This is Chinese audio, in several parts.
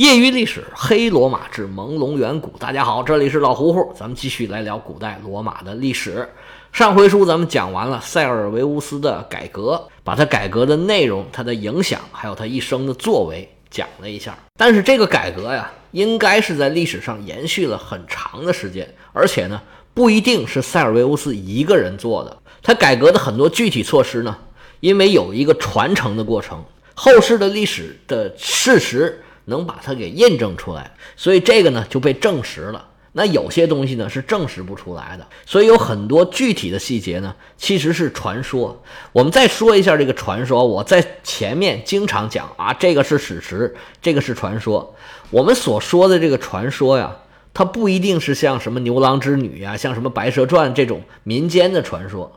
业余历史，黑罗马至朦胧远古。大家好，这里是老胡胡，咱们继续来聊古代罗马的历史。上回书咱们讲完了塞尔维乌斯的改革，把他改革的内容、他的影响，还有他一生的作为讲了一下。但是这个改革呀，应该是在历史上延续了很长的时间，而且呢，不一定是塞尔维乌斯一个人做的。他改革的很多具体措施呢，因为有一个传承的过程，后世的历史的事实。能把它给印证出来，所以这个呢就被证实了。那有些东西呢是证实不出来的，所以有很多具体的细节呢其实是传说。我们再说一下这个传说，我在前面经常讲啊，这个是史实，这个是传说。我们所说的这个传说呀，它不一定是像什么牛郎织女呀，像什么白蛇传这种民间的传说。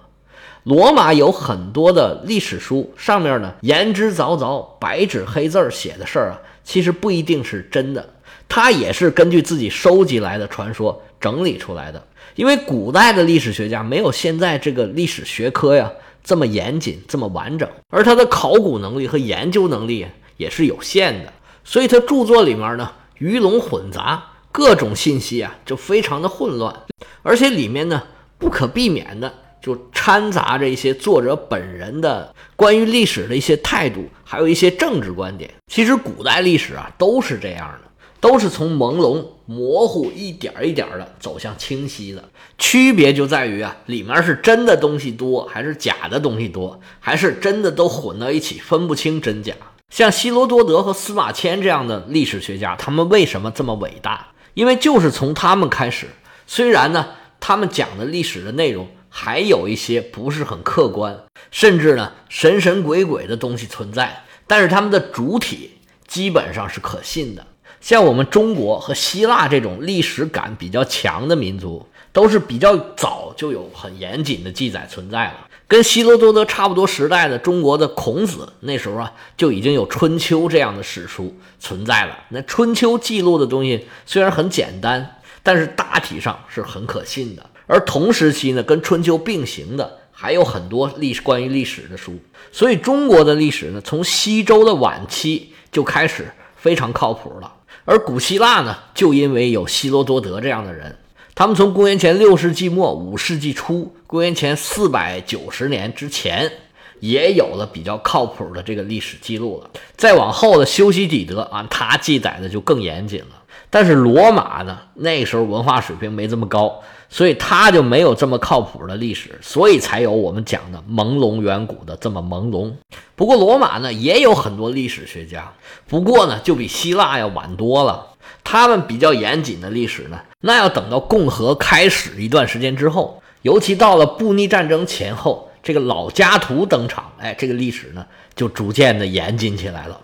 罗马有很多的历史书，上面呢言之凿凿，白纸黑字写的事儿啊。其实不一定是真的，他也是根据自己收集来的传说整理出来的。因为古代的历史学家没有现在这个历史学科呀这么严谨、这么完整，而他的考古能力和研究能力也是有限的，所以他著作里面呢鱼龙混杂，各种信息啊就非常的混乱，而且里面呢不可避免的。就掺杂着一些作者本人的关于历史的一些态度，还有一些政治观点。其实古代历史啊都是这样的，都是从朦胧、模糊一点一点的走向清晰的。区别就在于啊，里面是真的东西多，还是假的东西多，还是真的都混到一起，分不清真假。像希罗多德和司马迁这样的历史学家，他们为什么这么伟大？因为就是从他们开始，虽然呢，他们讲的历史的内容。还有一些不是很客观，甚至呢神神鬼鬼的东西存在，但是他们的主体基本上是可信的。像我们中国和希腊这种历史感比较强的民族，都是比较早就有很严谨的记载存在了。跟希罗多德差不多时代的中国的孔子，那时候啊就已经有《春秋》这样的史书存在了。那《春秋》记录的东西虽然很简单，但是大体上是很可信的。而同时期呢，跟春秋并行的还有很多历史关于历史的书，所以中国的历史呢，从西周的晚期就开始非常靠谱了。而古希腊呢，就因为有希罗多德这样的人，他们从公元前六世纪末五世纪初，公元前四百九十年之前，也有了比较靠谱的这个历史记录了。再往后的修昔底德啊，他记载的就更严谨了。但是罗马呢，那时候文化水平没这么高。所以他就没有这么靠谱的历史，所以才有我们讲的朦胧远古的这么朦胧。不过罗马呢也有很多历史学家，不过呢就比希腊要晚多了。他们比较严谨的历史呢，那要等到共和开始一段时间之后，尤其到了布匿战争前后，这个老家图登场，哎，这个历史呢就逐渐的严谨起来了。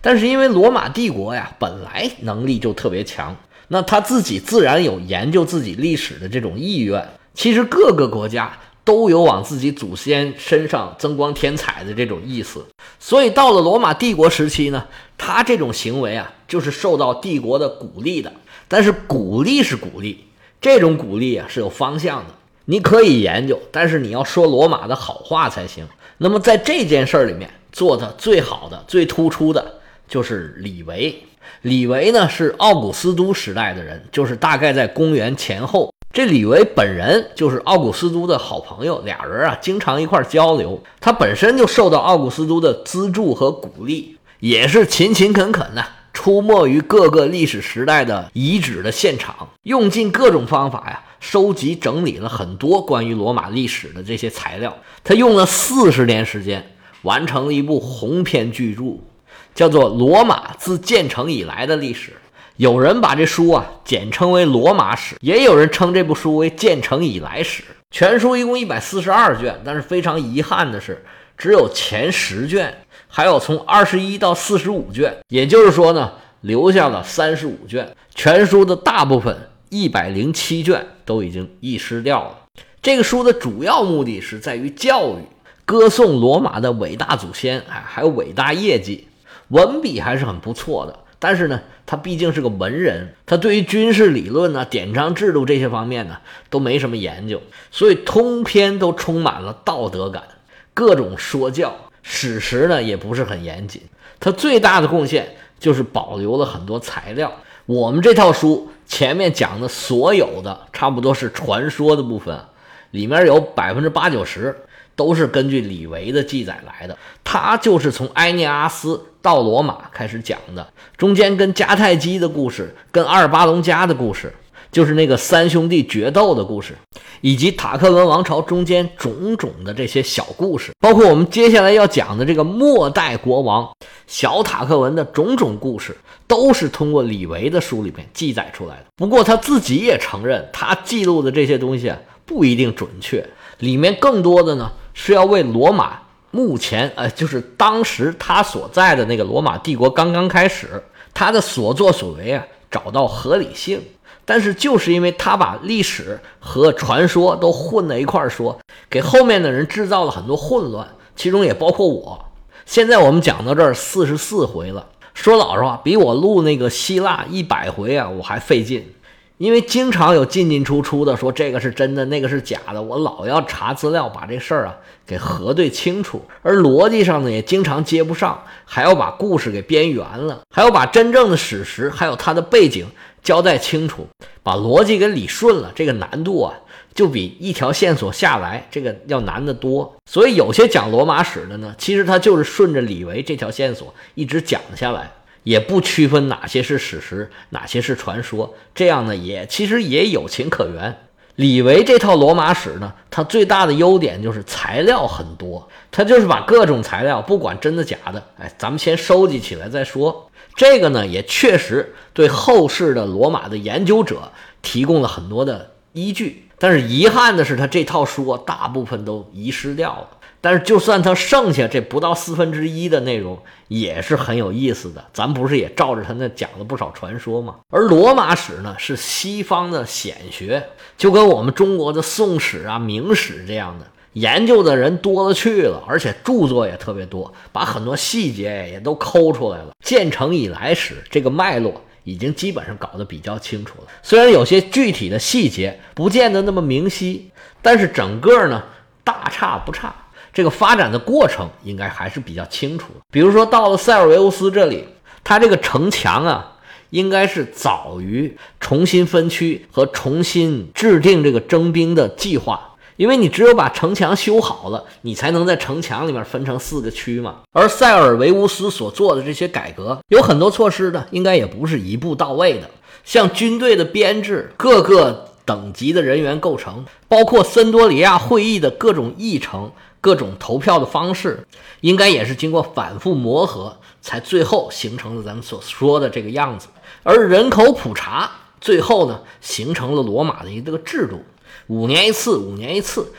但是因为罗马帝国呀本来能力就特别强。那他自己自然有研究自己历史的这种意愿。其实各个国家都有往自己祖先身上增光添彩的这种意思。所以到了罗马帝国时期呢，他这种行为啊，就是受到帝国的鼓励的。但是鼓励是鼓励，这种鼓励啊是有方向的。你可以研究，但是你要说罗马的好话才行。那么在这件事儿里面做的最好的、最突出的就是李维。李维呢是奥古斯都时代的人，就是大概在公元前后。这李维本人就是奥古斯都的好朋友，俩人啊经常一块交流。他本身就受到奥古斯都的资助和鼓励，也是勤勤恳恳的出没于各个历史时代的遗址的现场，用尽各种方法呀，收集整理了很多关于罗马历史的这些材料。他用了四十年时间，完成了一部鸿篇巨著。叫做《罗马自建成以来的历史》，有人把这书啊简称为《罗马史》，也有人称这部书为《建成以来史》。全书一共一百四十二卷，但是非常遗憾的是，只有前十卷，还有从二十一到四十五卷，也就是说呢，留下了三十五卷。全书的大部分一百零七卷都已经遗失掉了。这个书的主要目的是在于教育，歌颂罗马的伟大祖先，哎，还有伟大业绩。文笔还是很不错的，但是呢，他毕竟是个文人，他对于军事理论呢、典章制度这些方面呢都没什么研究，所以通篇都充满了道德感，各种说教，史实呢也不是很严谨。他最大的贡献就是保留了很多材料。我们这套书前面讲的所有的，差不多是传说的部分，里面有百分之八九十都是根据李维的记载来的。他就是从埃涅阿斯到罗马开始讲的，中间跟迦太基的故事，跟阿尔巴隆加的故事。就是那个三兄弟决斗的故事，以及塔克文王朝中间种种的这些小故事，包括我们接下来要讲的这个末代国王小塔克文的种种故事，都是通过李维的书里面记载出来的。不过他自己也承认，他记录的这些东西不一定准确，里面更多的呢是要为罗马目前，呃，就是当时他所在的那个罗马帝国刚刚开始，他的所作所为啊找到合理性。但是就是因为他把历史和传说都混在一块儿说，给后面的人制造了很多混乱，其中也包括我。现在我们讲到这儿四十四回了，说老实话，比我录那个希腊一百回啊我还费劲，因为经常有进进出出的，说这个是真的，那个是假的，我老要查资料，把这事儿啊给核对清楚。而逻辑上呢也经常接不上，还要把故事给编圆了，还要把真正的史实还有它的背景。交代清楚，把逻辑给理顺了，这个难度啊，就比一条线索下来这个要难得多。所以有些讲罗马史的呢，其实他就是顺着李维这条线索一直讲下来，也不区分哪些是史实，哪些是传说，这样呢也其实也有情可原。李维这套罗马史呢，它最大的优点就是材料很多，他就是把各种材料，不管真的假的，哎，咱们先收集起来再说。这个呢，也确实对后世的罗马的研究者提供了很多的依据。但是遗憾的是，他这套书，大部分都遗失掉了。但是就算他剩下这不到四分之一的内容，也是很有意思的。咱不是也照着他那讲了不少传说吗？而罗马史呢，是西方的显学，就跟我们中国的宋史啊、明史这样的。研究的人多了去了，而且著作也特别多，把很多细节也都抠出来了。建成以来史这个脉络已经基本上搞得比较清楚了。虽然有些具体的细节不见得那么明晰，但是整个呢大差不差。这个发展的过程应该还是比较清楚的。比如说到了塞尔维乌斯这里，他这个城墙啊，应该是早于重新分区和重新制定这个征兵的计划。因为你只有把城墙修好了，你才能在城墙里面分成四个区嘛。而塞尔维乌斯所做的这些改革，有很多措施呢，应该也不是一步到位的。像军队的编制、各个等级的人员构成，包括森多里亚会议的各种议程、各种投票的方式，应该也是经过反复磨合，才最后形成了咱们所说的这个样子。而人口普查，最后呢，形成了罗马的一个制度。五年一次，五年一次。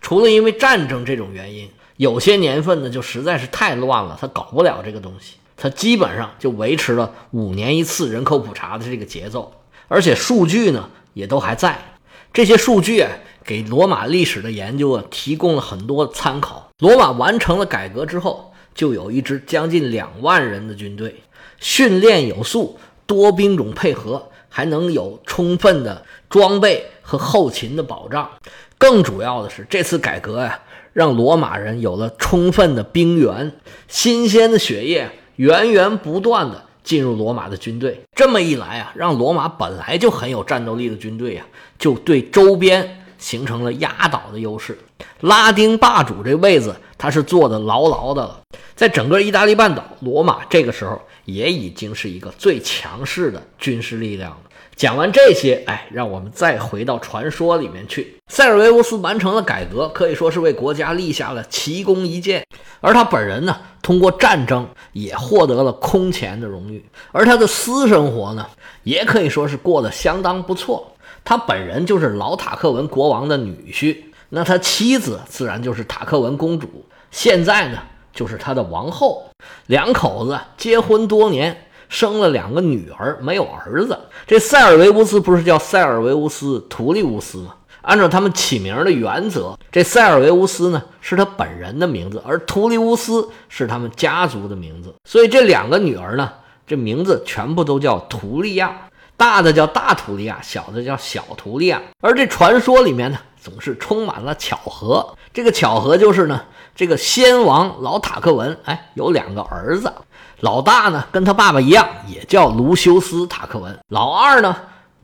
除了因为战争这种原因，有些年份呢就实在是太乱了，他搞不了这个东西。他基本上就维持了五年一次人口普查的这个节奏，而且数据呢也都还在。这些数据啊，给罗马历史的研究啊提供了很多参考。罗马完成了改革之后，就有一支将近两万人的军队，训练有素，多兵种配合，还能有充分的装备。和后勤的保障，更主要的是这次改革呀，让罗马人有了充分的兵源，新鲜的血液源源不断的进入罗马的军队。这么一来啊，让罗马本来就很有战斗力的军队呀，就对周边形成了压倒的优势。拉丁霸主这位子，他是坐的牢牢的了。在整个意大利半岛，罗马这个时候也已经是一个最强势的军事力量了。讲完这些，哎，让我们再回到传说里面去。塞尔维乌斯完成了改革，可以说是为国家立下了奇功一件。而他本人呢，通过战争也获得了空前的荣誉。而他的私生活呢，也可以说是过得相当不错。他本人就是老塔克文国王的女婿，那他妻子自然就是塔克文公主，现在呢就是他的王后。两口子结婚多年。生了两个女儿，没有儿子。这塞尔维乌斯不是叫塞尔维乌斯图利乌斯吗？按照他们起名的原则，这塞尔维乌斯呢是他本人的名字，而图利乌斯是他们家族的名字。所以这两个女儿呢，这名字全部都叫图利亚，大的叫大图利亚，小的叫小图利亚。而这传说里面呢，总是充满了巧合。这个巧合就是呢，这个先王老塔克文，哎，有两个儿子，老大呢跟他爸爸一样，也叫卢修斯塔克文，老二呢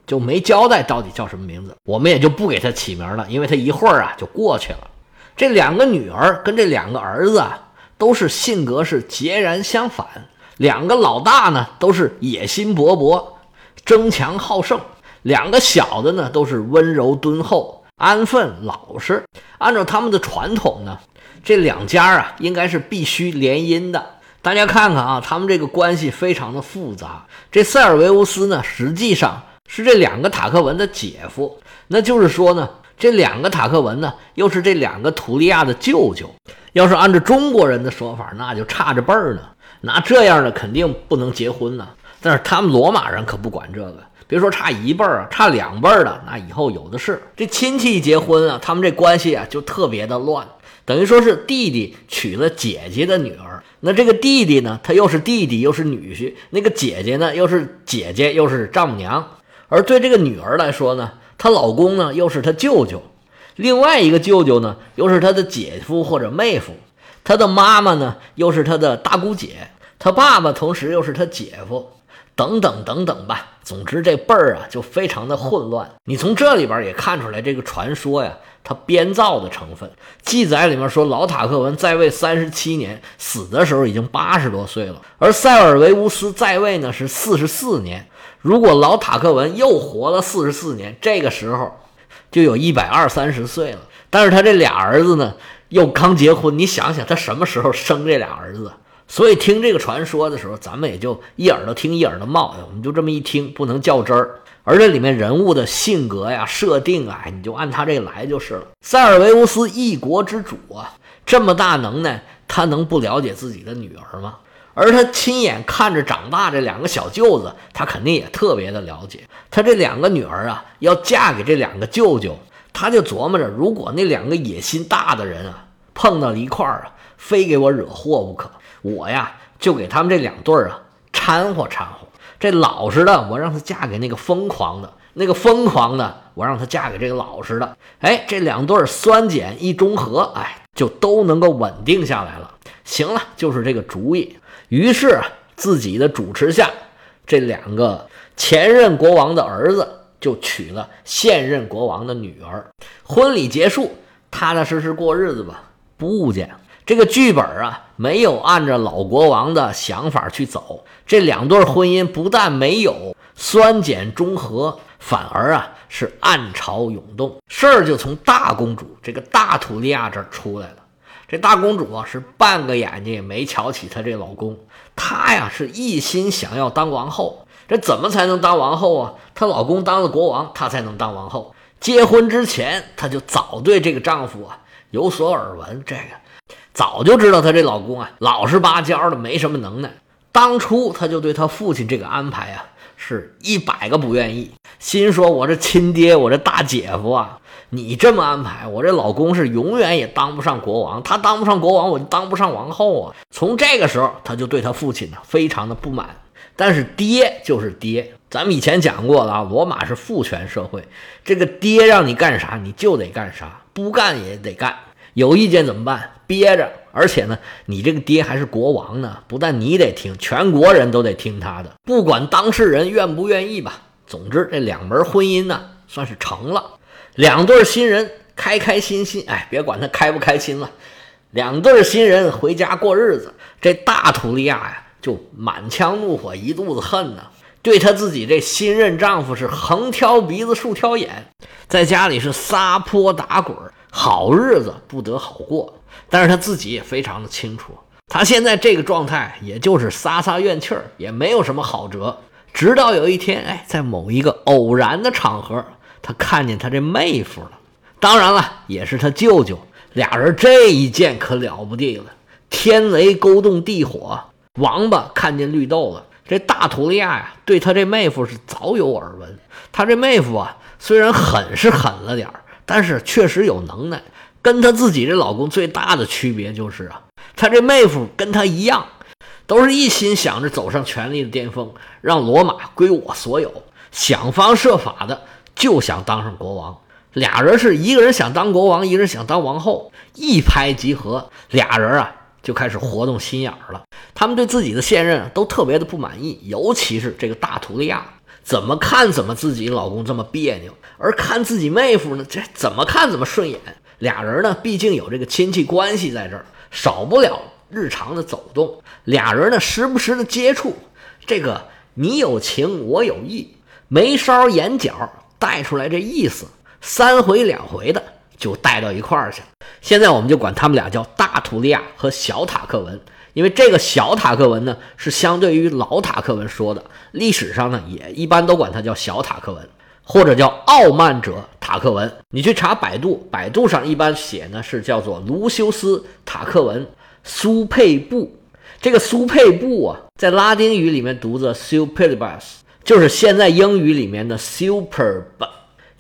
就没交代到底叫什么名字，我们也就不给他起名了，因为他一会儿啊就过去了。这两个女儿跟这两个儿子啊，都是性格是截然相反。两个老大呢，都是野心勃勃、争强好胜；两个小的呢，都是温柔敦厚、安分老实。按照他们的传统呢，这两家啊，应该是必须联姻的。大家看看啊，他们这个关系非常的复杂。这塞尔维乌斯呢，实际上是这两个塔克文的姐夫，那就是说呢。这两个塔克文呢，又是这两个图利亚的舅舅。要是按照中国人的说法，那就差着辈儿呢。那这样的肯定不能结婚呢。但是他们罗马人可不管这个，别说差一辈儿啊，差两辈儿的，那以后有的是。这亲戚结婚啊，他们这关系啊就特别的乱，等于说是弟弟娶了姐姐的女儿，那这个弟弟呢，他又是弟弟又是女婿，那个姐姐呢又是姐姐又是丈母娘。而对这个女儿来说呢，她老公呢，又是她舅舅；另外一个舅舅呢，又是她的姐夫或者妹夫；她的妈妈呢，又是她的大姑姐；她爸爸同时又是她姐夫，等等等等吧。总之，这辈儿啊，就非常的混乱。你从这里边也看出来，这个传说呀，它编造的成分。记载里面说，老塔克文在位三十七年，死的时候已经八十多岁了；而塞尔维乌斯在位呢，是四十四年。如果老塔克文又活了四十四年，这个时候就有一百二三十岁了。但是他这俩儿子呢，又刚结婚，你想想他什么时候生这俩儿子？所以听这个传说的时候，咱们也就一耳朵听一耳朵冒，我们就这么一听，不能较真儿。而这里面人物的性格呀、设定啊，你就按他这来就是了。塞尔维乌斯一国之主啊，这么大能耐，他能不了解自己的女儿吗？而他亲眼看着长大这两个小舅子，他肯定也特别的了解。他这两个女儿啊，要嫁给这两个舅舅，他就琢磨着，如果那两个野心大的人啊碰到了一块儿啊，非给我惹祸不可。我呀，就给他们这两对儿啊掺和掺和。这老实的，我让她嫁给那个疯狂的；那个疯狂的，我让她嫁给这个老实的。哎，这两对儿酸碱一中和，哎，就都能够稳定下来了。行了，就是这个主意。于是啊，自己的主持下，这两个前任国王的儿子就娶了现任国王的女儿。婚礼结束，踏踏实实过日子吧。不误解，这个剧本啊，没有按照老国王的想法去走。这两对婚姻不但没有酸碱中和，反而啊是暗潮涌动。事儿就从大公主这个大土利亚这儿出来了。这大公主啊，是半个眼睛也没瞧起她这老公，她呀是一心想要当王后。这怎么才能当王后啊？她老公当了国王，她才能当王后。结婚之前，她就早对这个丈夫啊有所耳闻，这个早就知道她这老公啊老实巴交的，没什么能耐。当初她就对她父亲这个安排啊，是一百个不愿意，心说：“我这亲爹，我这大姐夫啊。”你这么安排，我这老公是永远也当不上国王。他当不上国王，我就当不上王后啊！从这个时候，他就对他父亲呢非常的不满。但是爹就是爹，咱们以前讲过了啊，罗马是父权社会，这个爹让你干啥你就得干啥，不干也得干。有意见怎么办？憋着。而且呢，你这个爹还是国王呢，不但你得听，全国人都得听他的，不管当事人愿不愿意吧。总之，这两门婚姻呢算是成了。两对新人开开心心，哎，别管他开不开心了。两对新人回家过日子，这大图利亚呀就满腔怒火，一肚子恨呢，对他自己这新任丈夫是横挑鼻子竖挑眼，在家里是撒泼打滚，好日子不得好过。但是他自己也非常的清楚，他现在这个状态也就是撒撒怨气儿，也没有什么好辙。直到有一天，哎，在某一个偶然的场合。他看见他这妹夫了，当然了，也是他舅舅。俩人这一见可了不地了，天雷勾动地火，王八看见绿豆了。这大图利亚呀，对他这妹夫是早有耳闻。他这妹夫啊，虽然狠是狠了点儿但是确实有能耐。跟他自己这老公最大的区别就是啊，他这妹夫跟他一样，都是一心想着走上权力的巅峰，让罗马归我所有，想方设法的。就想当上国王，俩人是一个人想当国王，一个人想当王后，一拍即合，俩人啊就开始活动心眼儿了。他们对自己的现任都特别的不满意，尤其是这个大图利亚，怎么看怎么自己老公这么别扭，而看自己妹夫呢，这怎么看怎么顺眼。俩人呢，毕竟有这个亲戚关系在这儿，少不了日常的走动。俩人呢，时不时的接触，这个你有情我有意，眉梢眼角带出来这意思。三回两回的就带到一块儿去了。现在我们就管他们俩叫大图利亚和小塔克文，因为这个小塔克文呢是相对于老塔克文说的，历史上呢也一般都管它叫小塔克文，或者叫傲慢者塔克文。你去查百度，百度上一般写呢是叫做卢修斯塔克文苏佩布。这个苏佩布啊，在拉丁语里面读作 superbus，就是现在英语里面的 superb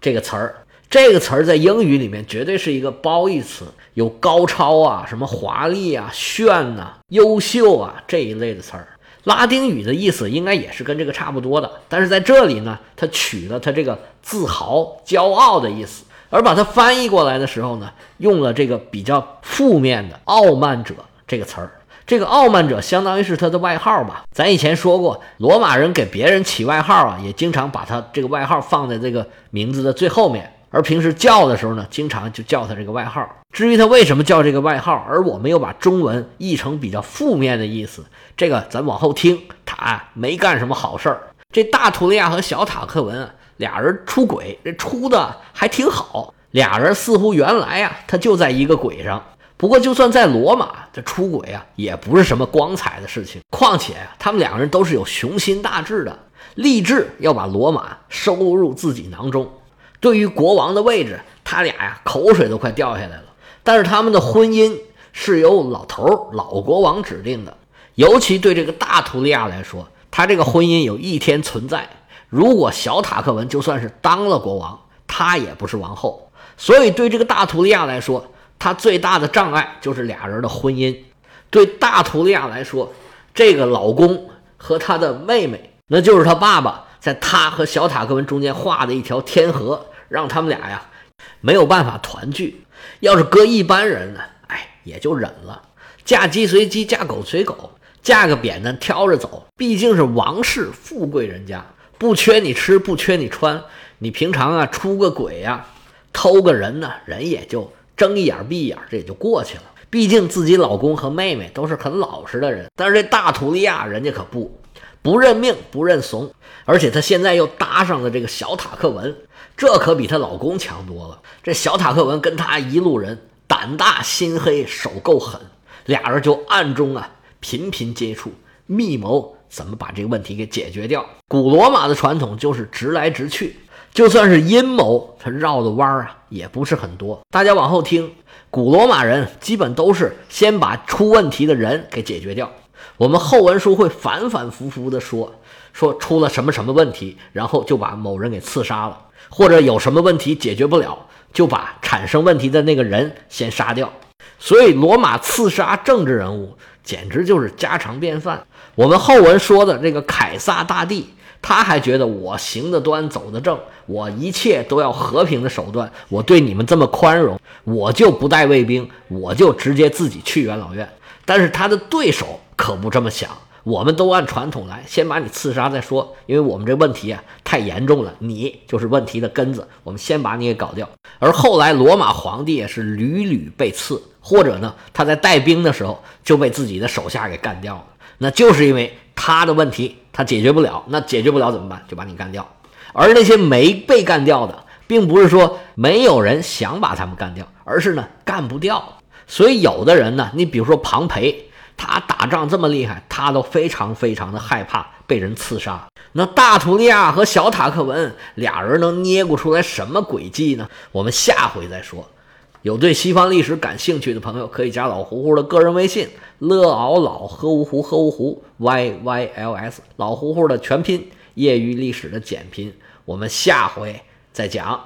这个词儿。这个词儿在英语里面绝对是一个褒义词，有高超啊、什么华丽啊、炫呐、优秀啊这一类的词儿。拉丁语的意思应该也是跟这个差不多的，但是在这里呢，它取了它这个自豪、骄傲的意思，而把它翻译过来的时候呢，用了这个比较负面的“傲慢者”这个词儿。这个“傲慢者”相当于是他的外号吧？咱以前说过，罗马人给别人起外号啊，也经常把他这个外号放在这个名字的最后面。而平时叫的时候呢，经常就叫他这个外号。至于他为什么叫这个外号，而我们又把中文译成比较负面的意思，这个咱往后听。他没干什么好事儿。这大图利亚和小塔克文啊，俩人出轨，这出的还挺好。俩人似乎原来啊，他就在一个轨上。不过就算在罗马，这出轨啊，也不是什么光彩的事情。况且啊，他们两个人都是有雄心大志的，立志要把罗马收入自己囊中。对于国王的位置，他俩呀口水都快掉下来了。但是他们的婚姻是由老头儿老国王指定的，尤其对这个大图利亚来说，他这个婚姻有一天存在。如果小塔克文就算是当了国王，他也不是王后。所以对这个大图利亚来说，他最大的障碍就是俩人的婚姻。对大图利亚来说，这个老公和他的妹妹，那就是他爸爸在他和小塔克文中间画的一条天河。让他们俩呀没有办法团聚。要是搁一般人呢，哎，也就忍了。嫁鸡随鸡，嫁狗随狗，嫁个扁担挑着走。毕竟是王室富贵人家，不缺你吃，不缺你穿。你平常啊出个轨呀，偷个人呢，人也就睁一眼闭一眼，这也就过去了。毕竟自己老公和妹妹都是很老实的人，但是这大图利亚人家可不不认命，不认怂。而且她现在又搭上了这个小塔克文。这可比她老公强多了。这小塔克文跟她一路人胆大心黑，手够狠，俩人就暗中啊频频接触，密谋怎么把这个问题给解决掉。古罗马的传统就是直来直去，就算是阴谋，它绕的弯儿啊也不是很多。大家往后听，古罗马人基本都是先把出问题的人给解决掉。我们后文书会反反复复的说，说出了什么什么问题，然后就把某人给刺杀了。或者有什么问题解决不了，就把产生问题的那个人先杀掉。所以，罗马刺杀政治人物简直就是家常便饭。我们后文说的这个凯撒大帝，他还觉得我行得端，走得正，我一切都要和平的手段。我对你们这么宽容，我就不带卫兵，我就直接自己去元老院。但是他的对手可不这么想。我们都按传统来，先把你刺杀再说，因为我们这问题啊太严重了，你就是问题的根子，我们先把你给搞掉。而后来罗马皇帝也是屡屡被刺，或者呢他在带兵的时候就被自己的手下给干掉了，那就是因为他的问题他解决不了，那解决不了怎么办？就把你干掉。而那些没被干掉的，并不是说没有人想把他们干掉，而是呢干不掉。所以有的人呢，你比如说庞培。他打仗这么厉害，他都非常非常的害怕被人刺杀。那大图利亚和小塔克文俩人能捏咕出来什么诡计呢？我们下回再说。有对西方历史感兴趣的朋友，可以加老胡胡的个人微信：l 敖老喝芜湖喝芜湖 y y l s 老胡胡的全拼，业余历史的简拼。我们下回再讲。